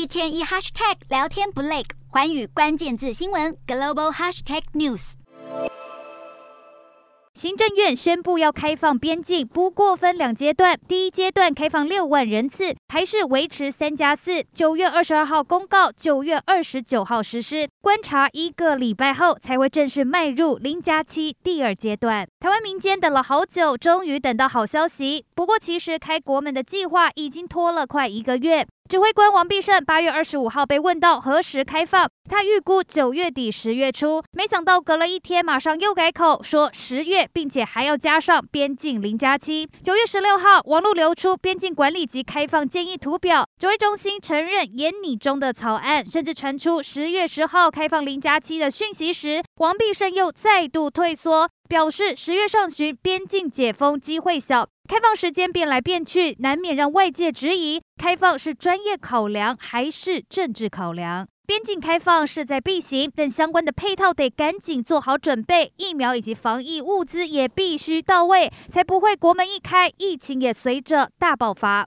一天一 hashtag 聊天不累，环宇关键字新闻 global hashtag news。行政院宣布要开放边境，不过分两阶段。第一阶段开放六万人次，还是维持三加四。九月二十二号公告，九月二十九号实施。观察一个礼拜后，才会正式迈入零加七第二阶段。台湾民间等了好久，终于等到好消息。不过，其实开国门的计划已经拖了快一个月。指挥官王必胜八月二十五号被问到何时开放，他预估九月底十月初，没想到隔了一天，马上又改口说十月，并且还要加上边境零加七。九月十六号，网络流出边境管理及开放建议图表，指挥中心承认演拟中的草案，甚至传出十月十号开放零加七的讯息时，王必胜又再度退缩，表示十月上旬边境解封机会小。开放时间变来变去，难免让外界质疑：开放是专业考量还是政治考量？边境开放势在必行，但相关的配套得赶紧做好准备，疫苗以及防疫物资也必须到位，才不会国门一开，疫情也随着大爆发。